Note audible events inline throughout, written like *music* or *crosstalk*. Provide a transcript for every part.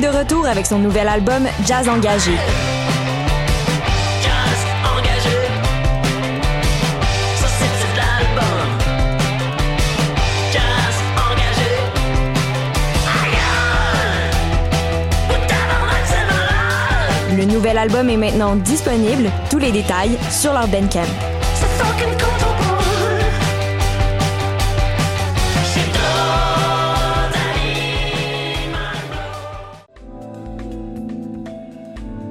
de retour avec son nouvel album Jazz Engagé. Le nouvel album est maintenant disponible, tous les détails sur leur Bandcamp.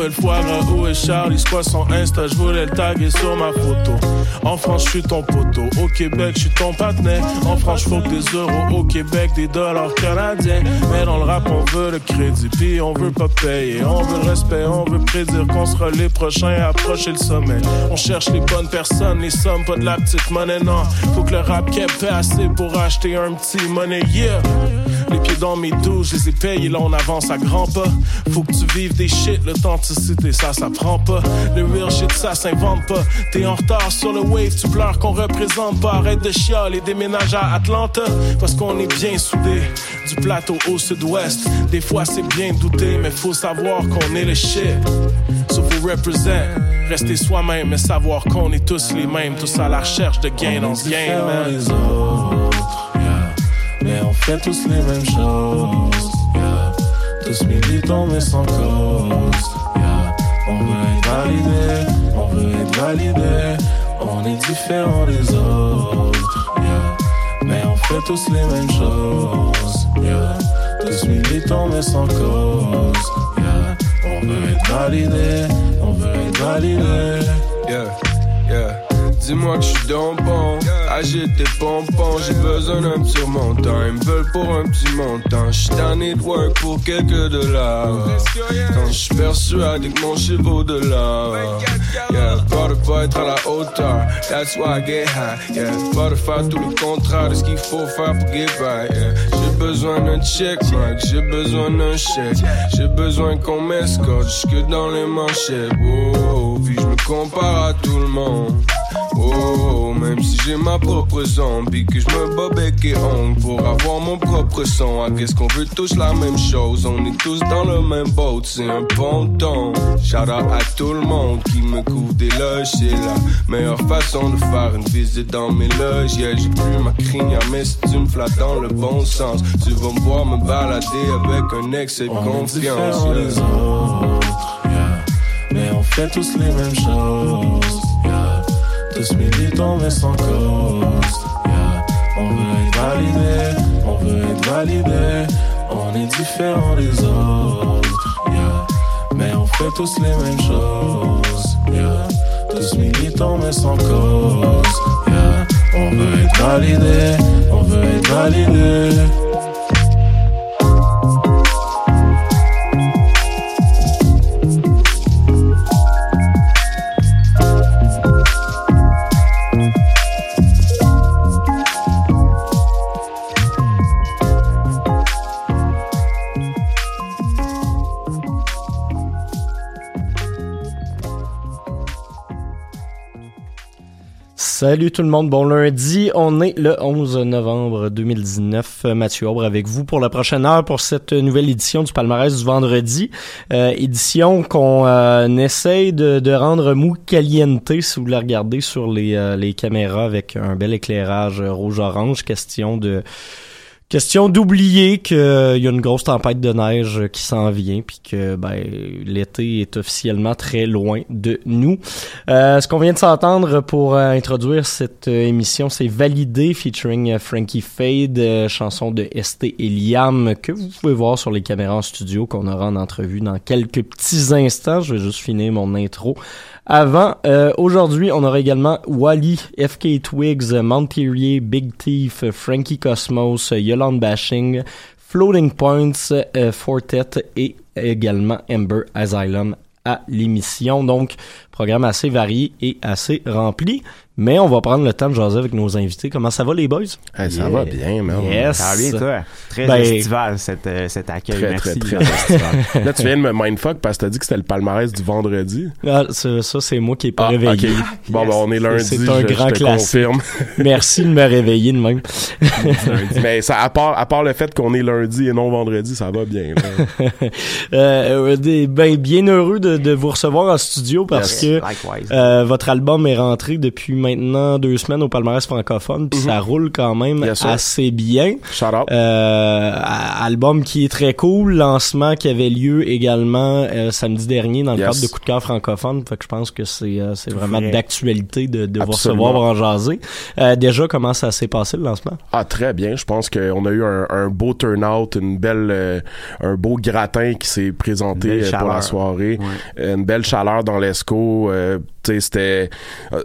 sang, yeah, où est le foie gras, où est Charlie, son Insta, je voulais le taguer sur ma photo. En France, je suis ton poteau, au Québec, je suis ton partenaire. En France, faut que des euros, au Québec, des dollars canadiens. Mais dans le rap, on veut le crédit, puis on veut pas payer. On veut le respect, on veut prédire qu'on sera les prochains à approcher le sommet. On cherche les bonnes personnes, les sommes, pas de la petite monnaie, non. Faut que le rap fait assez pour acheter un petit monnaie, yeah. Les pieds dans mes douches, je les ai payés, là on avance à grands pas. Faut que tu vives des shit, l'authenticité, ça, ça prend pas. Le real shit, ça s'invente pas. T'es en retard sur le wave, tu pleures qu'on représente pas. Arrête de chialer, déménage à Atlanta. Parce qu'on est bien soudés, du plateau au sud-ouest. Des fois c'est bien douter, mais faut savoir qu'on est le shit. So faut represent, rester soi-même, mais savoir qu'on est tous les mêmes, tous à la recherche de gain dans ce game, fait tous les mêmes choses, yeah. Tous militants mais sans cause, yeah. On veut être validé, on veut être validé. On est différents des autres, yeah. Mais on fait tous les mêmes choses, yeah. Tous militants mais sans cause, yeah. On veut être validé, on veut être validé. Yeah, yeah. Dis-moi que je suis dans le bon, agite tes pompons, j'ai besoin d'un petit montant, ils me veulent pour un petit montant, j'suis tanné de work pour quelques dollars, quand j'suis persuadé que mon chiffre vaut de l'or, yeah, pas de pas être à la hauteur, that's why I get high, yeah, pas de faire tout le contraire de ce qu'il faut faire pour get by, yeah, j'ai besoin d'un check, Mike, j'ai besoin d'un chèque, j'ai besoin qu'on m'escorte jusque dans les manchettes, oh, puis je me compare à tout le monde. Oh, même si j'ai ma propre zombie, que je me bats bec et ongle pour avoir mon propre son. Ah, qu'est-ce qu'on veut tous la même chose, on est tous dans le même boat, c'est un bon ton. Shout out à tout le monde qui me couvre des loges, c'est la meilleure façon de faire une visite dans mes loges. Yeah, j'ai plus ma crinière, mais si tu me flattes dans le bon sens, tu vas me voir me balader avec un excès de confiance. On est les autres, yeah. mais on fait tous les mêmes choses. Tous militants mais sans cause. Yeah. On veut être validé, on veut être validé. On est différents des autres, yeah. mais on fait tous les mêmes choses. Yeah. Tous militants mais sans cause. On veut être validé, on veut être validé. Salut tout le monde, bon lundi, on est le 11 novembre 2019, Mathieu Aubre avec vous pour la prochaine heure pour cette nouvelle édition du palmarès du vendredi, euh, édition qu'on euh, essaye de, de, rendre mou caliente si vous la regardez sur les, euh, les caméras avec un bel éclairage rouge-orange, question de Question d'oublier qu'il y a une grosse tempête de neige qui s'en vient, puis que ben, l'été est officiellement très loin de nous. Euh, ce qu'on vient de s'entendre pour euh, introduire cette euh, émission, c'est Validé featuring Frankie Fade, chanson de ST et Liam que vous pouvez voir sur les caméras en studio qu'on aura en entrevue dans quelques petits instants. Je vais juste finir mon intro avant, euh, aujourd'hui, on aura également Wally, FK Twigs, Monterier, Big Thief, Frankie Cosmos, Yolande Bashing, Floating Points, euh, Fortet et également Ember Asylum à l'émission. Donc, programme assez varié et assez rempli. Mais on va prendre le temps de jaser avec nos invités. Comment ça va, les boys? Hey, ça va bien, man. Yes. Ça va bien, toi? Très Ben, estival, cet, euh, cet accueil. Très, Merci. très, très estival. *laughs* Là, tu viens de me mindfuck parce que t'as dit que c'était le palmarès du vendredi. Ah, ça, ça, c'est moi qui n'ai pas Ah, réveillé. ok. Bon, ben, on est lundi. C'est un je, grand je te classique. confirme. *laughs* Merci de me réveiller de même. Mais ça, à part, à part le fait qu'on est lundi et non vendredi, ça va bien. *laughs* Euh, des- ben, bien heureux de, de vous recevoir en studio parce que Likewise. euh, votre album est rentré depuis maintenant deux semaines au palmarès francophone, puis ça roule quand même Mhm. Sir. assez bien. Shout out. Euh, album qui est très cool, lancement qui avait lieu également euh, samedi dernier dans le Yes. cadre de Coup de cœur francophone. Fait que je pense que c'est euh, c'est vraiment Vrai. d'actualité de, de vous Absolument. recevoir en jaser. Euh, déjà, comment ça s'est passé le lancement? Ah, très bien. Je pense qu'on a eu un, un beau turnout, une belle, euh, un beau gratin qui s'est présenté pour la soirée. Une belle chaleur dans l'ESCO. C'était,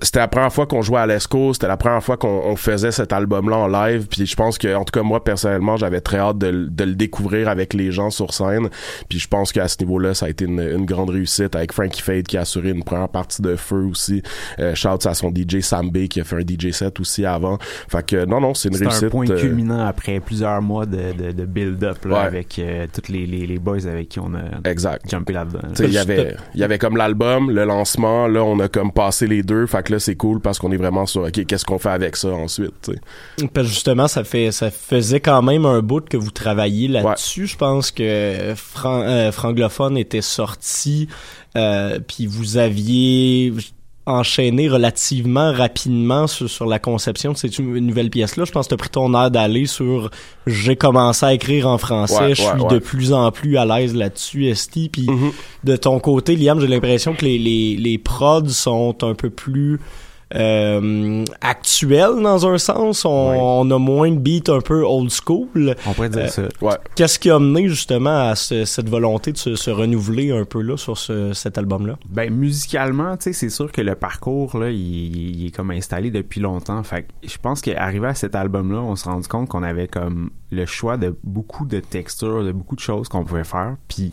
c'était la première fois qu'on jouait à l'ESCO. C'était la première fois qu'on on faisait cet album-là en live. Puis je pense que, en tout cas, moi, personnellement, j'avais très hâte de, le- de le découvrir avec les gens sur scène. Puis je pense qu'à ce niveau-là, ça a été une, une grande réussite avec Frankie Fade qui a assuré une première partie de feu aussi. Euh, shouts à son DJ Sam B qui a fait un DJ set aussi avant. Fait que, non, non, c'est une C'est un réussite. point euh, culminant après plusieurs mois de, de, de build-up Ouais. avec euh, tous les, les, les boys avec qui on a Exact. jumpé là-dedans. Il y avait il y avait comme l'album le lancement là on a comme passé les deux fait que là c'est cool parce qu'on est vraiment sur ok qu'est-ce qu'on fait avec ça ensuite tu sais. Parce que justement, ça fait ça faisait quand même un bout que vous travailliez là-dessus. Je pense que Fran- euh, Franglophone était sorti, euh, puis vous aviez enchaîné relativement rapidement sur, sur la conception de cette nouvelle pièce-là. Je pense que tu as pris ton air d'aller sur j'ai commencé à écrire en français, Ouais, je suis ouais. de plus en plus à l'aise là-dessus, Esti. Puis Mhm. de ton côté, Liam, j'ai l'impression que les, les, les prods sont un peu plus euh, actuels dans un sens. On, a moins de beats un peu old school. On pourrait dire Euh, ça. ouais Qu'est-ce qui a mené justement à ce- cette volonté de se, se renouveler un peu là sur ce, cet album-là? Ben musicalement, tu sais, c'est sûr que le parcours là, il, il est comme installé depuis longtemps. Fait que je pense qu'arrivé à cet album-là, on s'est rendu compte qu'on avait comme le choix de beaucoup de textures, de beaucoup de choses qu'on pouvait faire. Puis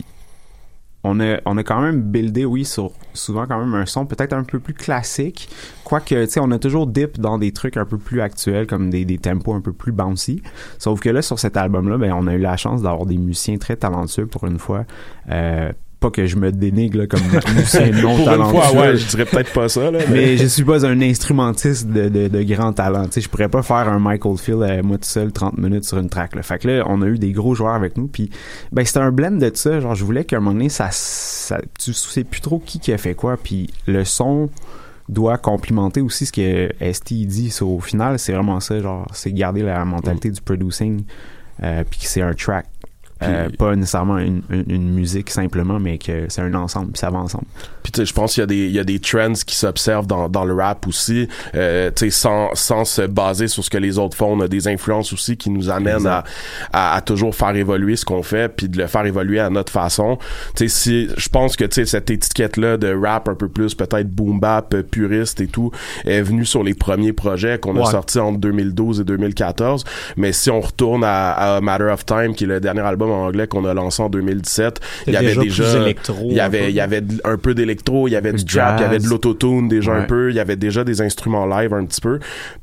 on a, on a quand même buildé, oui, sur souvent quand même un son peut-être un peu plus classique. Quoique, tu sais, on a toujours dip dans des trucs un peu plus actuels, comme des, des tempos un peu plus bouncy. Sauf que là, sur cet album-là, ben, on a eu la chance d'avoir des musiciens très talentueux pour une fois. Euh, pas que je me dénigre là, comme musicien *laughs* non Pour une talentueux. fois, ouais, je dirais peut-être pas ça, là. mais je suis pas un instrumentiste de, de, de grand talent. Tu sais, je pourrais pas faire un Michael Field à moi tout seul 30 minutes sur une track. Là. Fait que là, on a eu des gros joueurs avec nous. Puis ben c'était un blend de ça. Genre, je voulais qu'à un moment donné, ça, ça tu sais plus trop qui qui a fait quoi. Puis le son doit complimenter aussi ce que ST dit. Au final, c'est vraiment ça. Genre, c'est garder la mentalité du producing. Euh, puis que c'est un track. Euh, pas nécessairement une, une, une musique simplement, mais que c'est un ensemble, puis ça va ensemble. Puis tu sais, je pense qu'il y a des il y a des trends qui s'observent dans, dans le rap aussi, euh, tu sais sans sans se baser sur ce que les autres font, on a des influences aussi qui nous amènent à, à, à toujours faire évoluer ce qu'on fait puis de le faire évoluer à notre façon. Tu sais si je pense que tu sais cette étiquette là de rap un peu plus peut-être boom bap euh, puriste et tout est venue sur les premiers projets qu'on a sortis entre 2012 et 2014, mais si on retourne à, à Matter of Time qui est le dernier album en anglais qu'on a lancé en 2017, il y avait déjà il y avait il y avait un peu d'électro, il y avait du trap, il y avait de l'autotune déjà un peu, il y avait déjà des instruments live un petit peu.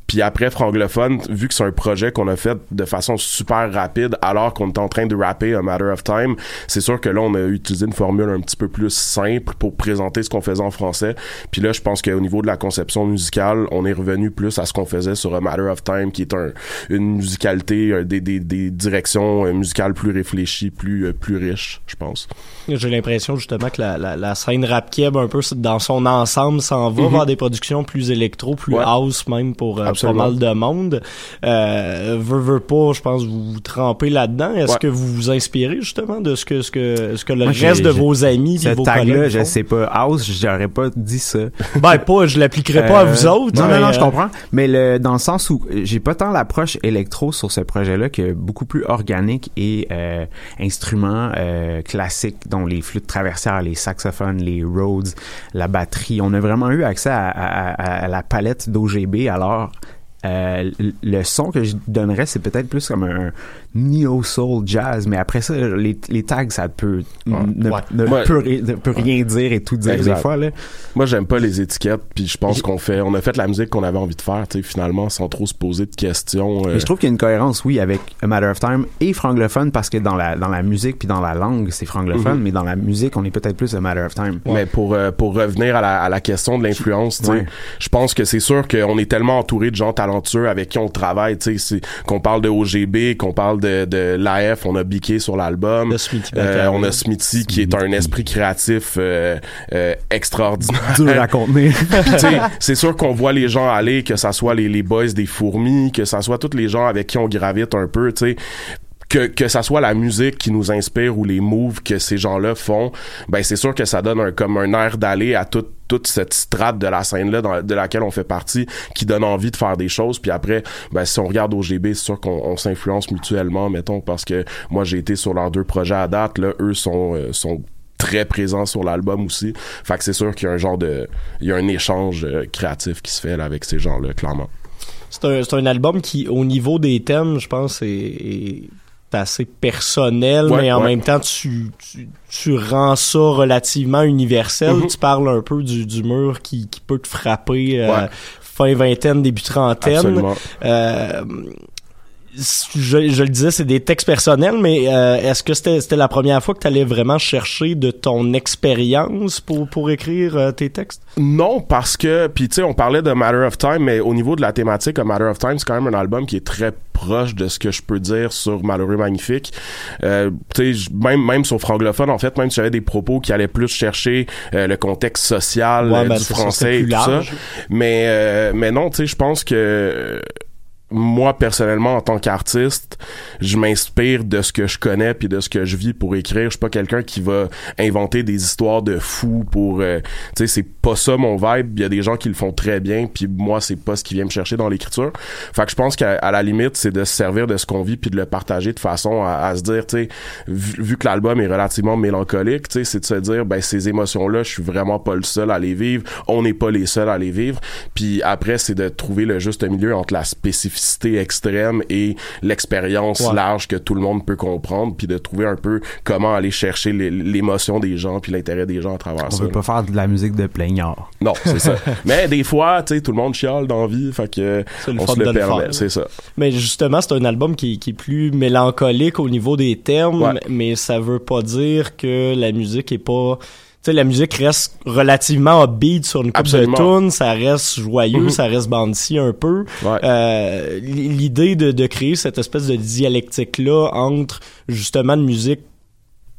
Puis après Franglophone, vu que c'est un projet qu'on a fait de façon super rapide alors qu'on était en train de rapper A Matter of Time, c'est sûr que là on a utilisé une formule un petit peu plus simple pour présenter ce qu'on faisait en français. Puis là je pense qu'au niveau de la conception musicale, on est revenu plus à ce qu'on faisait sur A Matter of Time qui est un, une musicalité, des, des, des directions musicales plus réfléchies, plus euh, plus riches, je pense. J'ai l'impression justement que la, la, la scène rap keb un peu dans son ensemble s'en va Mhm. vers des productions plus électro, plus Ouais. house même pour euh, pas mal de monde. Euh, veux, veux pas, je pense vous vous trempez là-dedans. Est-ce Ouais. que vous vous inspirez justement de ce que ce que ce que le Moi, reste de vos amis, Ce vos tag-là, collègues je font? sais pas. House, j'aurais pas dit ça. *laughs* Ben pas, je l'appliquerai pas à Euh, vous autres. Non, mais, non, non, je euh, comprends. Mais le, dans le sens où euh, j'ai pas tant l'approche électro sur ce projet-là que beaucoup plus organique et euh, instruments euh, classiques, dont les flûtes traversières, les saxophones, les Rhodes, la batterie. On a vraiment eu accès à, la palette d'OGB. Alors, euh, le son que je donnerais, c'est peut-être plus comme un neo soul jazz, mais après ça, les, les tags, ça peut ne, Ouais. ne Ouais. peut, ri- ne peut rien dire et tout dire Exact. des fois là. Moi, j'aime pas les étiquettes, puis je pense qu'on fait, on a fait la musique qu'on avait envie de faire, tu sais, finalement, sans trop se poser de questions. euh, Mais je trouve qu'il y a une cohérence, oui, avec A Matter of Time et franglophone parce que dans la dans la musique puis dans la langue c'est franglophone, Mhm. mais dans la musique on est peut-être plus A Matter of Time. Mais pour euh, pour revenir à la, à la question de l'influence, tu sais, Ouais. je pense que c'est sûr qu'on est tellement entouré de gens talentueux avec qui on travaille, tu sais, c'est- qu'on parle de OGB, qu'on parle de, de l'AF, on a Biqué sur l'album, Euh, on a Smithy qui est un esprit créatif euh, euh, extraordinaire. *laughs* Dur à contenir. *laughs* C'est sûr qu'on voit les gens aller, que ça soit les, les boys des fourmis, que ça soit tous les gens avec qui on gravite un peu, tu sais. Que, que ça soit la musique qui nous inspire ou les moves que ces gens-là font, ben c'est sûr que ça donne un, comme un air d'aller à toute toute cette strate de la scène là de laquelle on fait partie qui donne envie de faire des choses puis après ben si on regarde OGB c'est sûr qu'on on s'influence mutuellement mettons parce que moi j'ai été sur leurs deux projets à date là eux sont euh, sont très présents sur l'album aussi. Fait que c'est sûr qu'il y a un genre de il y a un échange euh, créatif qui se fait là, avec ces gens-là clairement. C'est un, un album qui, au niveau des thèmes, je pense, est, est assez personnel, Ouais, mais en ouais. même temps, tu, tu, tu rends ça relativement universel. Mhm. Tu parles un peu du, du mur qui, qui peut te frapper euh, Ouais. fin vingtaine, début trentaine. Absolument. Euh, je, je le disais, c'est des textes personnels, mais euh, est-ce que c'était c'était la première fois que tu allais vraiment chercher de ton expérience pour, pour écrire euh, tes textes? Non, parce que, puis tu sais, on parlait de Matter of Time, mais au niveau de la thématique, A Matter of Time, c'est quand même un album qui est très proche de ce que je peux dire sur Malheureux Magnifique. Euh, tu sais, même, même sur Franglophone, en fait, même si j'avais des propos qui allaient plus chercher euh, le contexte social Ouais, euh, ben, du français et tout ça. Mais, euh, mais non, tu sais, je pense que euh, moi, personnellement, en tant qu'artiste, je m'inspire de ce que je connais puis de ce que je vis pour écrire. Je suis pas quelqu'un qui va inventer des histoires de fous pour... euh, tu sais, c'est pas ça mon vibe. Il y a des gens qui le font très bien puis moi, c'est pas ce qui vient me chercher dans l'écriture. Fait que je pense qu'à la limite, c'est de se servir de ce qu'on vit puis de le partager de façon à, se dire, tu sais, vu, vu que l'album est relativement mélancolique, tu sais, c'est de se dire, ben, ces émotions-là, je suis vraiment pas le seul à les vivre. On n'est pas les seuls à les vivre. Puis après, c'est de trouver le juste milieu entre la spécificité spécificité extrême et l'expérience Ouais. large que tout le monde peut comprendre, puis de trouver un peu comment aller chercher l'émotion des gens puis l'intérêt des gens à travers On ça. veut pas faire de la musique de plaignard. Non, c'est ça. *laughs* Mais des fois, tu sais, tout le monde chiale dans la vie, fait que C'est le on se de le permet, c'est ça. Mais justement, c'est un album qui, qui est plus mélancolique au niveau des termes, Ouais. mais ça veut pas dire que la musique est pas... Tu sais, la musique reste relativement upbeat sur une coupe de tunes, ça reste joyeux, Mhm. ça reste bandy un peu. Ouais. Euh, L'idée de, de créer cette espèce de dialectique-là entre justement de musique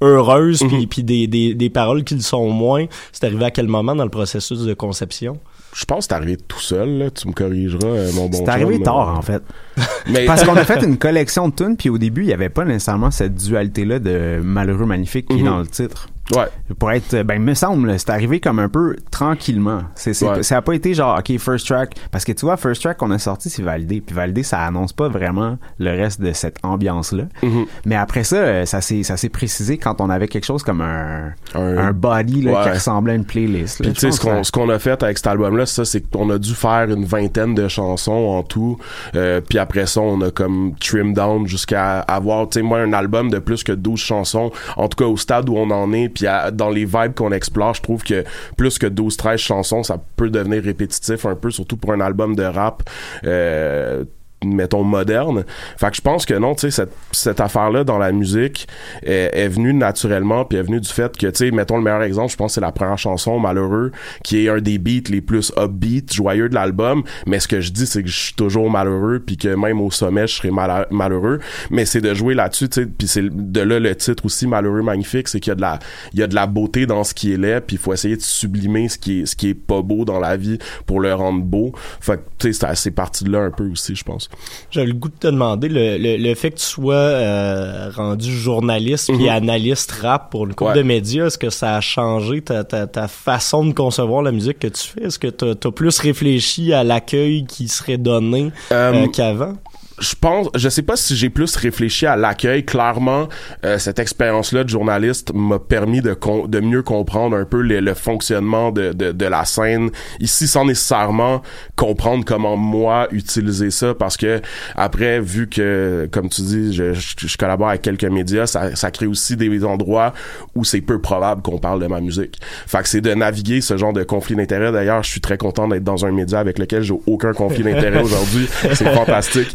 heureuse puis Mhm. puis des, des, des paroles qui le sont moins, c'est arrivé à quel moment dans le processus de conception? Je pense que c'est arrivé tout seul, là. Tu me corrigeras, euh, mon bon C'est arrivé tard, en fait. *laughs* Mais Parce qu'on a fait *laughs* une collection de tunes, puis au début, il y avait pas nécessairement cette dualité-là de malheureux magnifique qui est Mhm. dans le titre. Ouais. Pour être, ben, me semble, c'est arrivé comme un peu tranquillement. C'est, c'est, Ouais. Ça a pas été genre, OK, first track. Parce que tu vois, first track qu'on a sorti, c'est validé. Puis validé, ça annonce pas vraiment le reste de cette ambiance-là. Mhm. Mais après ça, euh, ça s'est, ça s'est précisé quand on avait quelque chose comme un, Un- un body, là, qui ressemblait à une playlist. Puis tu sais, ce qu'on, ce qu'on a fait avec cet album-là, c'est ça, c'est qu'on a dû faire une vingtaine de chansons en tout. Euh, puis après ça, on a comme trim down jusqu'à avoir, tu sais, moi, un album de plus que 12 chansons. En tout cas, au stade où on en est, puis dans les vibes qu'on explore, je trouve que plus que 12-13 chansons, ça peut devenir répétitif un peu, surtout pour un album de rap. Euh, mettons moderne. Fait que je pense que non, tu sais cette, cette affaire-là dans la musique est, est venue naturellement puis est venue du fait que tu sais mettons le meilleur exemple, je pense c'est la première chanson Malheureux qui est un des beats les plus upbeat, joyeux de l'album, mais ce que je dis c'est que je suis toujours malheureux puis que même au sommet je serai mala- malheureux, mais c'est de jouer là-dessus, tu sais puis c'est de là le titre aussi Malheureux magnifique, c'est qu'il y a de la il y a de la beauté dans ce qui est laid puis il faut essayer de sublimer ce qui est ce qui est pas beau dans la vie pour le rendre beau. Fait que tu sais c'est parti de là un peu aussi, je pense. J'avais le goût de te demander le, le, le fait que tu sois euh, rendu journaliste puis Mhm. analyste rap pour une couple Ouais. de médias, est-ce que ça a changé ta, ta, ta façon de concevoir la musique que tu fais? Est-ce que tu as plus réfléchi à l'accueil qui serait donné Euh, euh, qu'avant? Je pense, je sais pas si j'ai plus réfléchi à l'accueil. Clairement, euh, cette expérience-là de journaliste m'a permis de, com- de mieux comprendre un peu le, le fonctionnement de, de, de la scène ici, sans nécessairement comprendre comment moi utiliser ça, parce que après, vu que, comme tu dis, je, je, je collabore avec quelques médias, ça, ça crée aussi des endroits où c'est peu probable qu'on parle de ma musique. Fait que c'est de naviguer ce genre de conflit d'intérêts. D'ailleurs, je suis très content d'être dans un média avec lequel j'ai aucun conflit d'intérêts *laughs* aujourd'hui. C'est fantastique.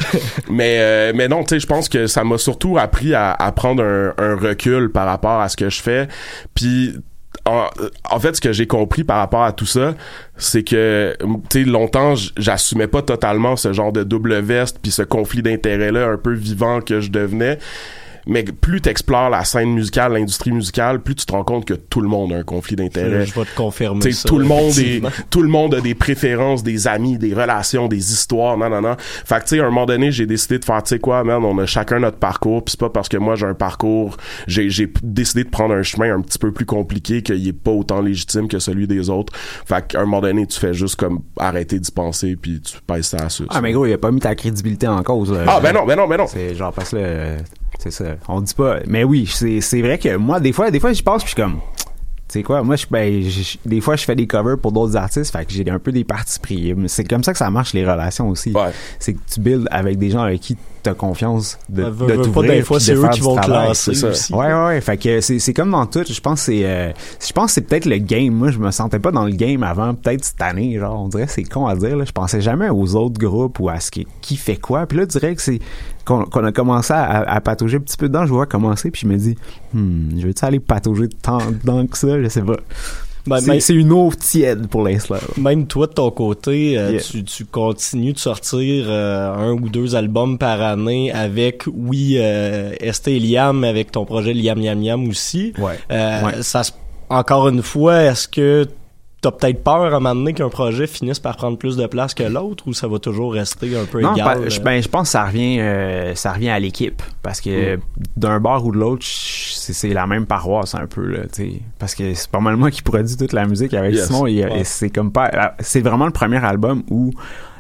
Mais euh, mais non, tu sais, je pense que ça m'a surtout appris à, prendre un, un recul par rapport à ce que je fais. Puis en, en fait, ce que j'ai compris par rapport à tout ça, c'est que, tu sais, longtemps, j'assumais pas totalement ce genre de double veste puis ce conflit d'intérêts-là un peu vivant que je devenais. Mais plus t'explores la scène musicale, l'industrie musicale, plus tu te rends compte que tout le monde a un conflit d'intérêts. Je vais te confirmer T'sais, ça. tout le monde est, tout le monde a des préférences, des amis, des relations, des histoires, non, non, non. Fait que, tu sais, à un moment donné, j'ai décidé de faire, tu sais quoi, man, on a chacun notre parcours, pis c'est pas parce que moi j'ai un parcours, j'ai, décidé de prendre un chemin un petit peu plus compliqué qu'il est pas autant légitime que celui des autres. Fait qu'à un moment donné, tu fais juste comme arrêter d'y penser puis tu pèses ça à ça. Ah, mais gros, il a pas mis ta crédibilité en cause. Là. Ah, ben non, ben non, ben non. C'est genre parce que là, c'est ça. On dit pas. Mais oui, c'est vrai que moi, des fois, des fois, j'y passe puis je suis comme. Tu sais quoi, moi, je, ben, je- des fois, je fais des covers pour d'autres artistes, fait que j'ai un peu des parties pris. Mais C'est comme ça que ça marche les relations aussi. Ouais. C'est que tu builds avec des gens avec qui confiance de, veux- de t'ouvrir des fois, c'est de eux qui vont te travail. c'est ça. aussi. Ouais, ouais, ouais. Fait que c'est, c'est comme dans tout. Je pense que c'est, euh, je pense que c'est peut-être le game. Moi, je me sentais pas dans le game avant, peut-être cette année. Genre, on dirait que c'est con à dire, là. Je pensais jamais aux autres groupes ou à ce qui, qui fait quoi. Puis là, je dirais que c'est, qu'on, qu'on a commencé à, à patauger un petit peu dedans. Je vois commencer, puis je me dis, hmm, je vais-tu aller patauger tant dedans que ça? Je sais pas. Ben, c'est, une eau tiède pour l'instant. Même toi, de ton côté, euh, Yeah. tu, tu continues de sortir euh, un ou deux albums par année avec, oui, euh, ST Liam, avec ton projet Liam Liam Liam aussi. Ouais. Euh, Ouais. ça se- encore une fois, est-ce que t'as peut-être peur à un moment donné qu'un projet finisse par prendre plus de place que l'autre ou ça va toujours rester un peu Non, égal? je, euh? ben, je pense que ça revient, euh, ça revient à l'équipe. Parce que d'un bord ou de l'autre, je- c'est la même paroisse un peu. Là, tu sais. parce que c'est pas mal moi qui produis toute la musique avec Yes. Simon. Et, Ouais. et c'est comme pas. ah, C'est vraiment le premier album où.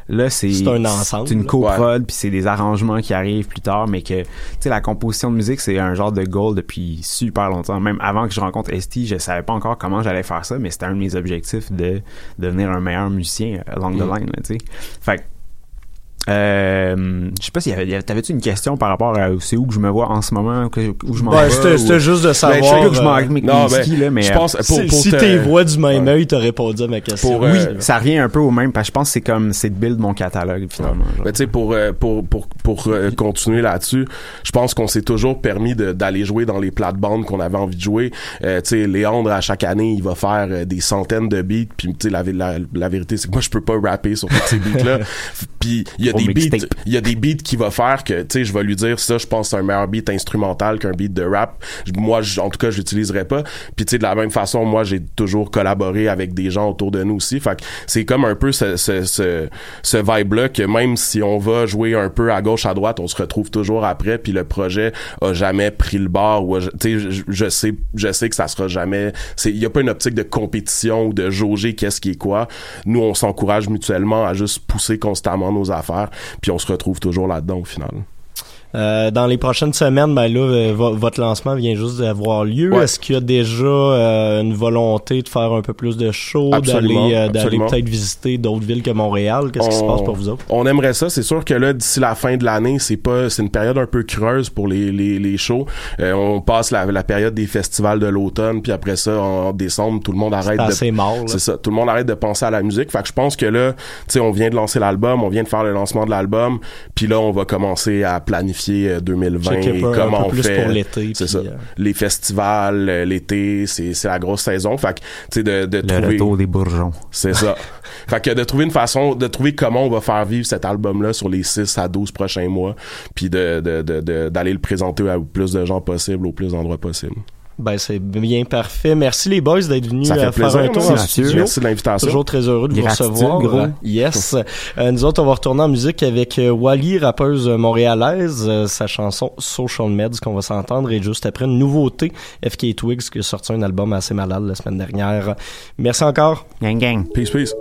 Là, c'est un ensemble, c'est une coprod, puis c'est des arrangements qui arrivent plus tard, mais que, tu sais, la composition de musique, c'est un genre de goal depuis super longtemps. Même avant que je rencontre ST, je savais pas encore comment j'allais faire ça, mais c'était un de mes objectifs de devenir un meilleur musicien along the Mm. line, là, tu sais. Fait que Euh, je sais pas si t'avais-tu une question par rapport à c'est où que je me vois en ce moment, où je m'en ben, vais. C'était juste de savoir. Ben, je sais que je m'en avec mes non, ben, là, mais je pense, pour, pour si t'es vois du même œil, t'as répondu à ma question. Pour, oui, euh, ça revient un peu au même, parce que je pense que c'est comme c'est de build mon catalogue finalement. Ben, tu sais, pour euh, pour pour pour euh, continuer là-dessus, je pense qu'on s'est toujours permis d'aller jouer dans les plates-bandes qu'on avait envie de jouer. tu sais, Léandre à chaque année, il va faire des centaines de beats, puis tu sais la, la, la vérité c'est que moi je peux pas rapper sur tous ces beats là. *laughs* puis il y a des beats y a des beats qui va faire que, tu sais, je vais lui dire ça, je pense c'est un meilleur beat instrumental qu'un beat de rap. Moi, en tout cas, je l'utiliserai pas. Puis, tu sais, de la même façon, moi, j'ai toujours collaboré avec des gens autour de nous aussi. Fait que c'est comme un peu ce, ce, ce, ce vibe-là que même si on va jouer un peu à gauche, à droite, on se retrouve toujours après. Puis le projet a jamais pris le bord. Ou, tu sais, je, je, sais, je sais que ça sera jamais. Il y a pas une optique de compétition ou de jauger qu'est-ce qui est quoi. Nous, on s'encourage mutuellement à juste pousser constamment nos affaires. Puis on se retrouve toujours là-dedans au final. Euh, dans les prochaines semaines, ben là, euh, votre lancement vient juste d'avoir lieu. Est-ce qu'il y a déjà euh, une volonté de faire un peu plus de shows, d'aller peut-être visiter d'autres villes que Montréal? Qu'est-ce qui se passe pour vous autres? On aimerait ça. C'est sûr que là, d'ici la fin de l'année, c'est pas, c'est une période un peu creuse pour les les, les shows. on passe la, la période des festivals de l'automne, puis après ça, en décembre, tout le monde arrête. C'est ça. Tout le monde arrête de penser à la musique. Fait que je pense que là, tu sais, on vient de lancer l'album, on vient de faire le lancement de l'album, puis là, on va commencer à planifier 2020 euh, et comment on fait pour l'été c'est ça. euh, les festivals euh, l'été c'est c'est la grosse saison. Fait que tu sais de, de le retour des bourgeons. C'est ça. *laughs* Fait que de trouver une façon de trouver comment on va faire vivre cet album là sur les 6 à 12 prochains mois puis de d'aller le présenter à plus de gens possible au plus d'endroits possibles ben, c'est bien parfait. Merci les boys d'être venus euh, faire un tour en studio. Merci de l'invitation. Toujours très heureux de vous recevoir. Gros. Yes. Euh, nous autres, on va retourner en musique avec euh, Wally, rappeuse montréalaise. sa chanson Social Meds qu'on va s'entendre et juste après une nouveauté, FK Twigs qui a sorti un album assez malade la semaine dernière. Merci encore. Gang gang. Peace, peace.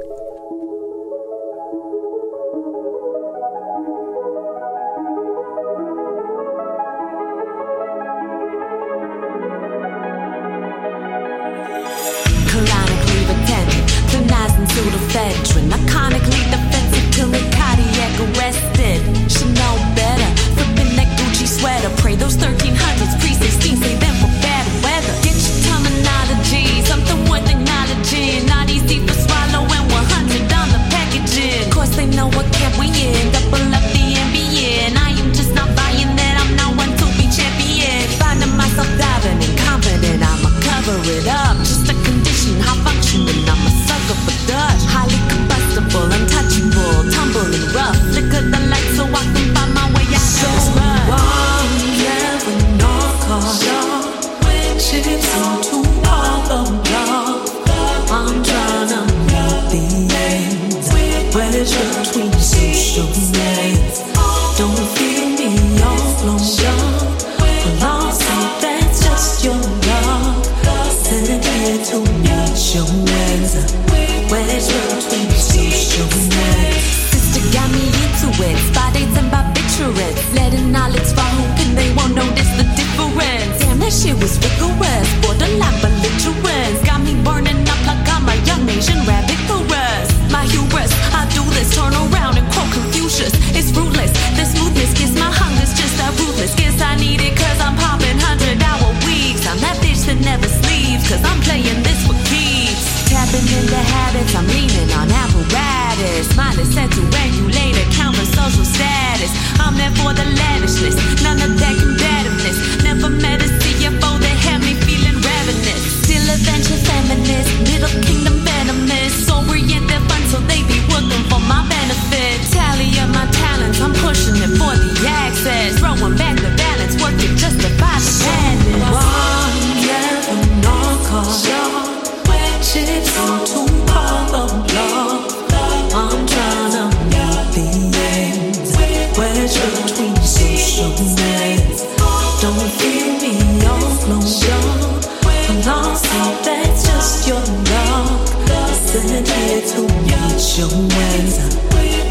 razor.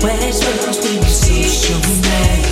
Where's your social man?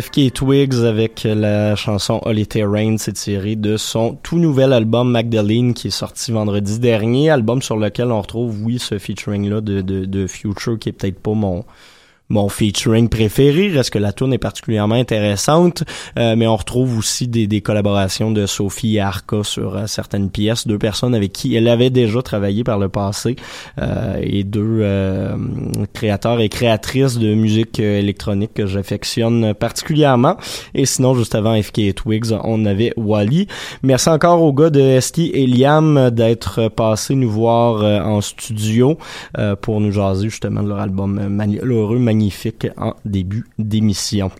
FK Twigs avec la chanson Holy Terrain, c'est tiré de son tout nouvel album Magdalene qui est sorti vendredi dernier, album sur lequel on retrouve, oui, ce featuring-là de, de, de Future qui est peut-être pas mon mon featuring préféré. Reste que la tune est particulièrement intéressante, euh, mais on retrouve aussi des, des, collaborations de Sophie et Arca sur euh, certaines pièces, deux personnes avec qui elle avait déjà travaillé par le passé euh, et deux euh, créateurs et créatrices de musique euh, électronique que j'affectionne particulièrement. Et sinon, juste avant FK Twigs, on avait Wally. Merci encore aux gars de ST et Liam d'être passés nous voir en studio pour nous jaser justement de leur album Malheureux magnifique en début d'émission.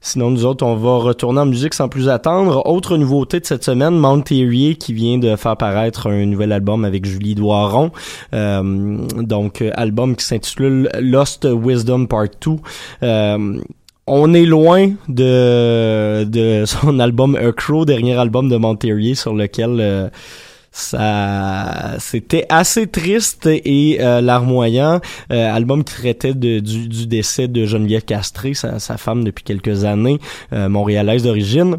Sinon, nous autres, on va retourner en musique sans plus attendre. Autre nouveauté de cette semaine, Mount qui vient de faire paraître un nouvel album avec Julie Doiron. Euh, donc, album qui s'intitule Lost Wisdom Part 2. Euh, on est loin de, son album A Crow, dernier album de Mount sur lequel... Euh, ça c'était assez triste et euh, larmoyant. Euh, album qui traitait de, du, du, décès de Geneviève Castré sa, sa femme depuis quelques années euh, montréalaise d'origine.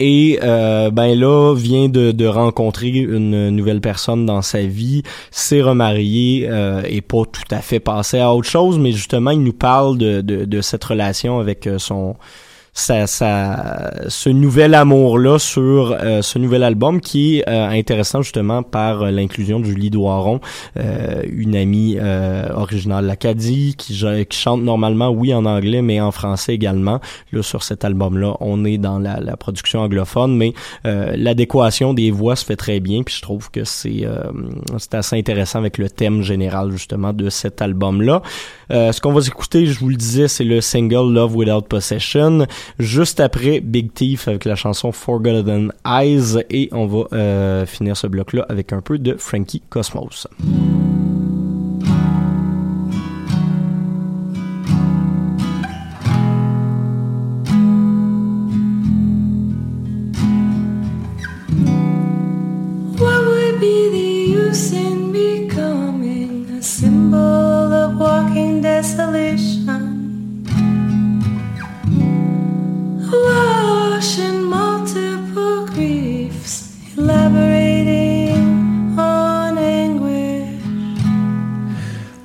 Et euh, ben là vient de, de, rencontrer une nouvelle personne dans sa vie, s'est remarié euh, et pas tout à fait passé à autre chose, mais justement il nous parle de, de, de cette relation avec euh, son ça, ça, ce nouvel amour-là sur euh, ce nouvel album qui est euh, intéressant justement par euh, l'inclusion de Julie Doiron, une amie originale de l'Acadie qui, qui, chante normalement, oui, en anglais, mais en français également. Là, sur cet album-là, on est dans la, la production anglophone, mais l'adéquation des voix se fait très bien, puis je trouve que c'est c'est assez intéressant avec le thème général justement de cet album-là. Ce qu'on va écouter, je vous le disais, c'est le single Love Without Possession juste après Big Thief avec la chanson Forgotten Eyes et on va euh, finir ce bloc là avec un peu de Frankie Cosmos. Desolation? Wash in multiple griefs, elaborating on anguish.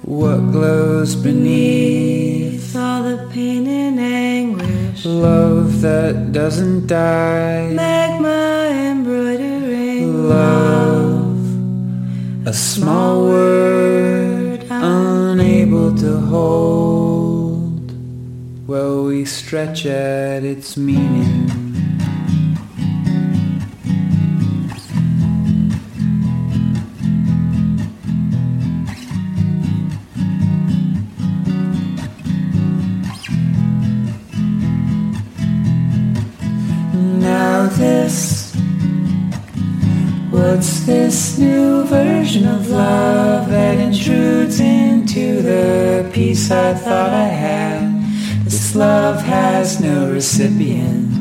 What glows beneath all the pain and anguish? Love that doesn't die. Magma embroidering love. A small word unable to hold. Well, we stretch at its meaning. What's this new version of love that intrudes into the peace I thought I had? This love has no recipient,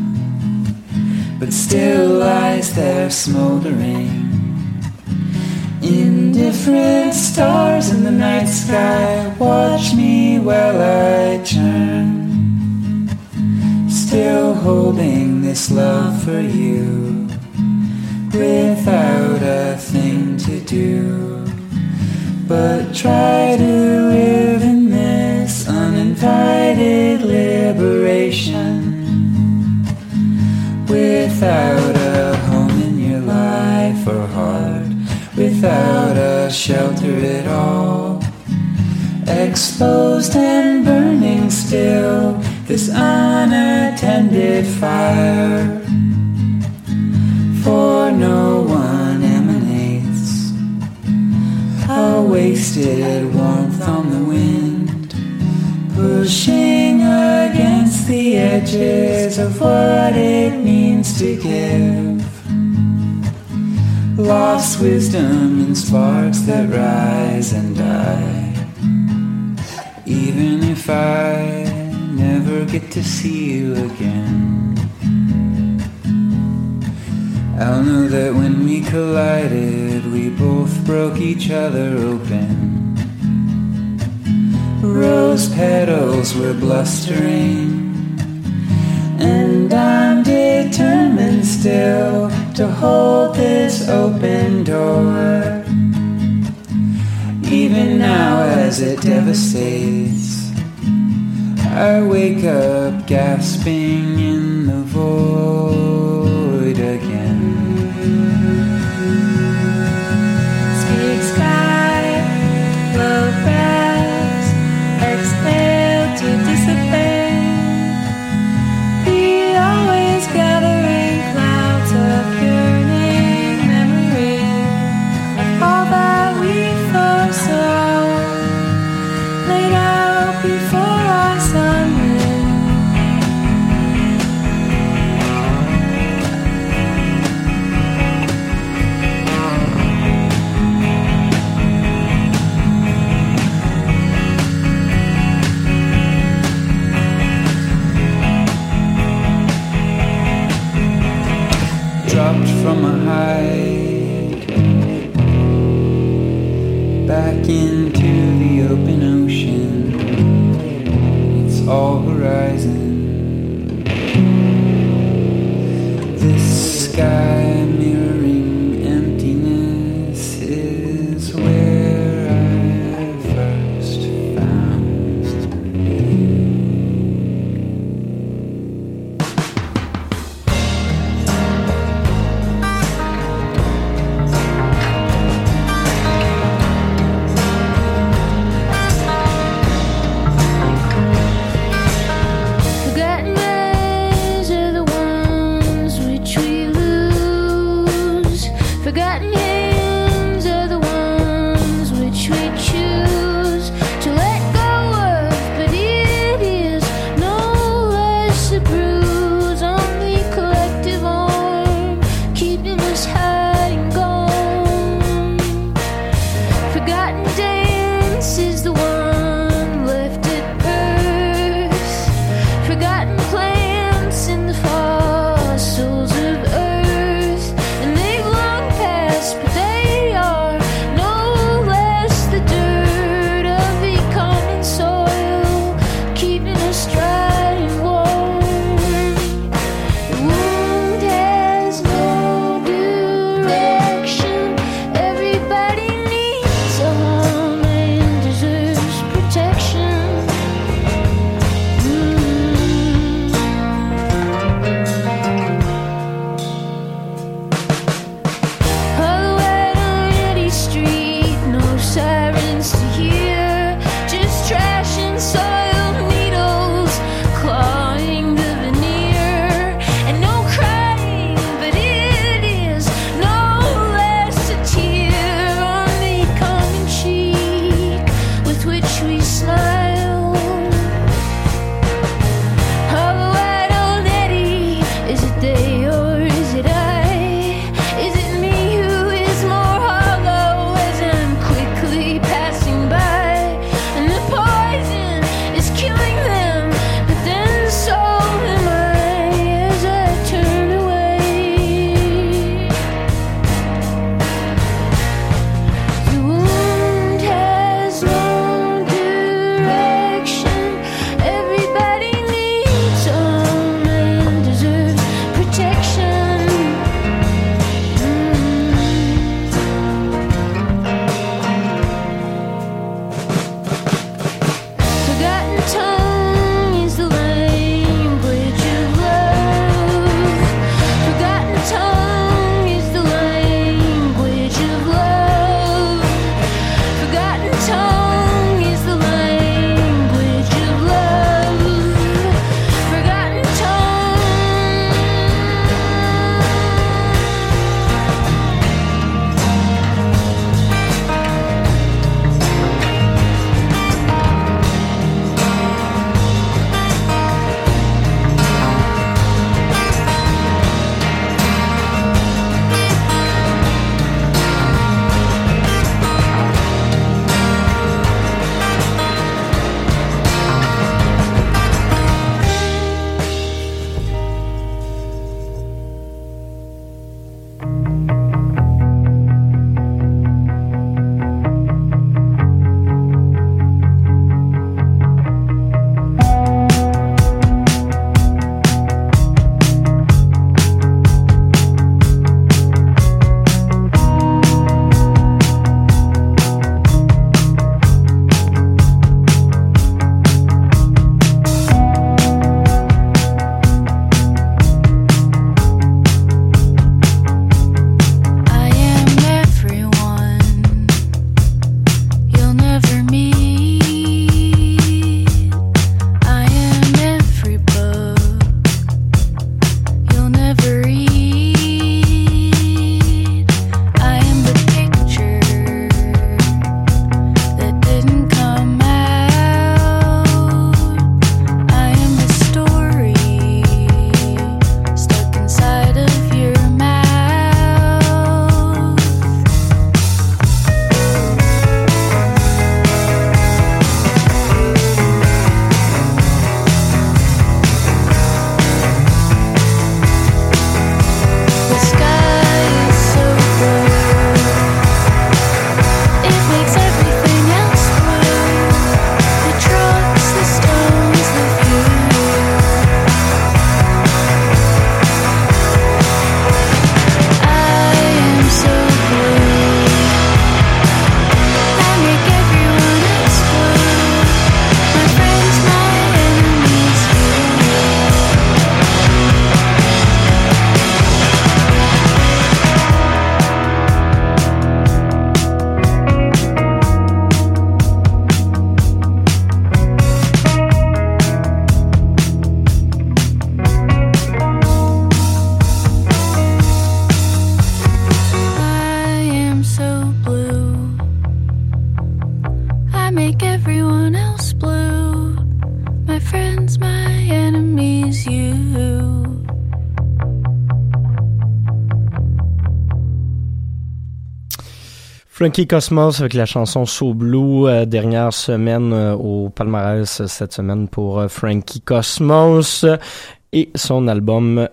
but still lies there smoldering. Indifferent stars in the night sky watch me while I turn. Still holding this love for you without a thing to do. But try to live in this uninvited liberation without a home in your life or heart, without a shelter at all. Exposed and burning still, this unattended fire. For no one emanates a wasted warmth on the wind, pushing against the edges of what it means to give. Lost wisdom in sparks that rise and die. Even if I never get to see you again. I'll know that when we collided, we both broke each other open. Rose petals were blustering, and I'm determined still to hold this open door. Even now, as it devastates, I wake up gasping Frankie Cosmos avec la chanson So Blue, euh, dernière semaine euh, au palmarès cette semaine pour euh, Frankie Cosmos et son album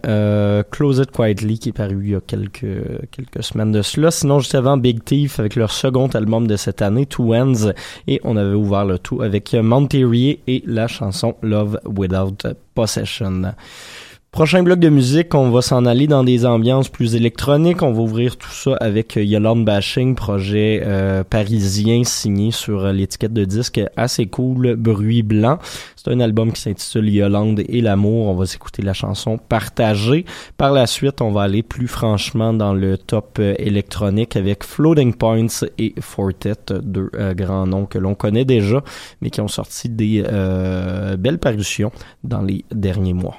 Close It Quietly qui est paru il y a quelques quelques semaines de cela. Sinon juste avant Big Thief avec leur second album de cette année Two Ends et on avait ouvert le tout avec Monterey et la chanson Love Without Possession. Prochain bloc de musique, on va s'en aller dans des ambiances plus électroniques. On va ouvrir tout ça avec euh, Yolande Bashing, projet euh, parisien signé sur euh, l'étiquette de disque assez cool, Bruit Blanc. C'est un album qui s'intitule Yolande et l'amour. On va s'écouter la chanson Partagée. Par la suite, on va aller plus franchement dans le top électronique avec Floating Points et Fortet, deux grands noms que l'on connaît déjà, mais qui ont sorti des belles parutions dans les derniers mois.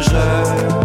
J'ai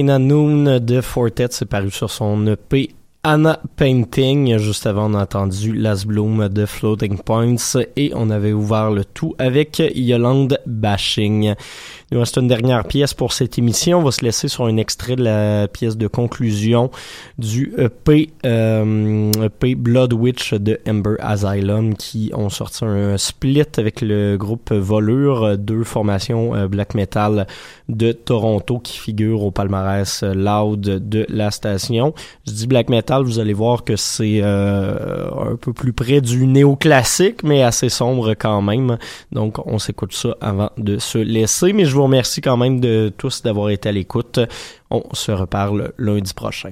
Lina Noon de Fortet, c'est paru sur son EP Anna Painting. Juste avant, on a entendu Las Bloom de Floating Points et on avait ouvert le tout avec Yolande Bashing. Il nous reste une dernière pièce pour cette émission. On va se laisser sur un extrait de la pièce de conclusion du EP, euh, EP Blood Witch de Ember Asylum qui ont sorti un split avec le groupe Volure, deux formations euh, black metal de Toronto qui figurent au palmarès loud de la station. Je dis black metal, vous allez voir que c'est euh, un peu plus près du néoclassique, mais assez sombre quand même. Donc on s'écoute ça avant de se laisser. Mais je vous remercie quand même de tous d'avoir été à l'écoute. On se reparle lundi prochain.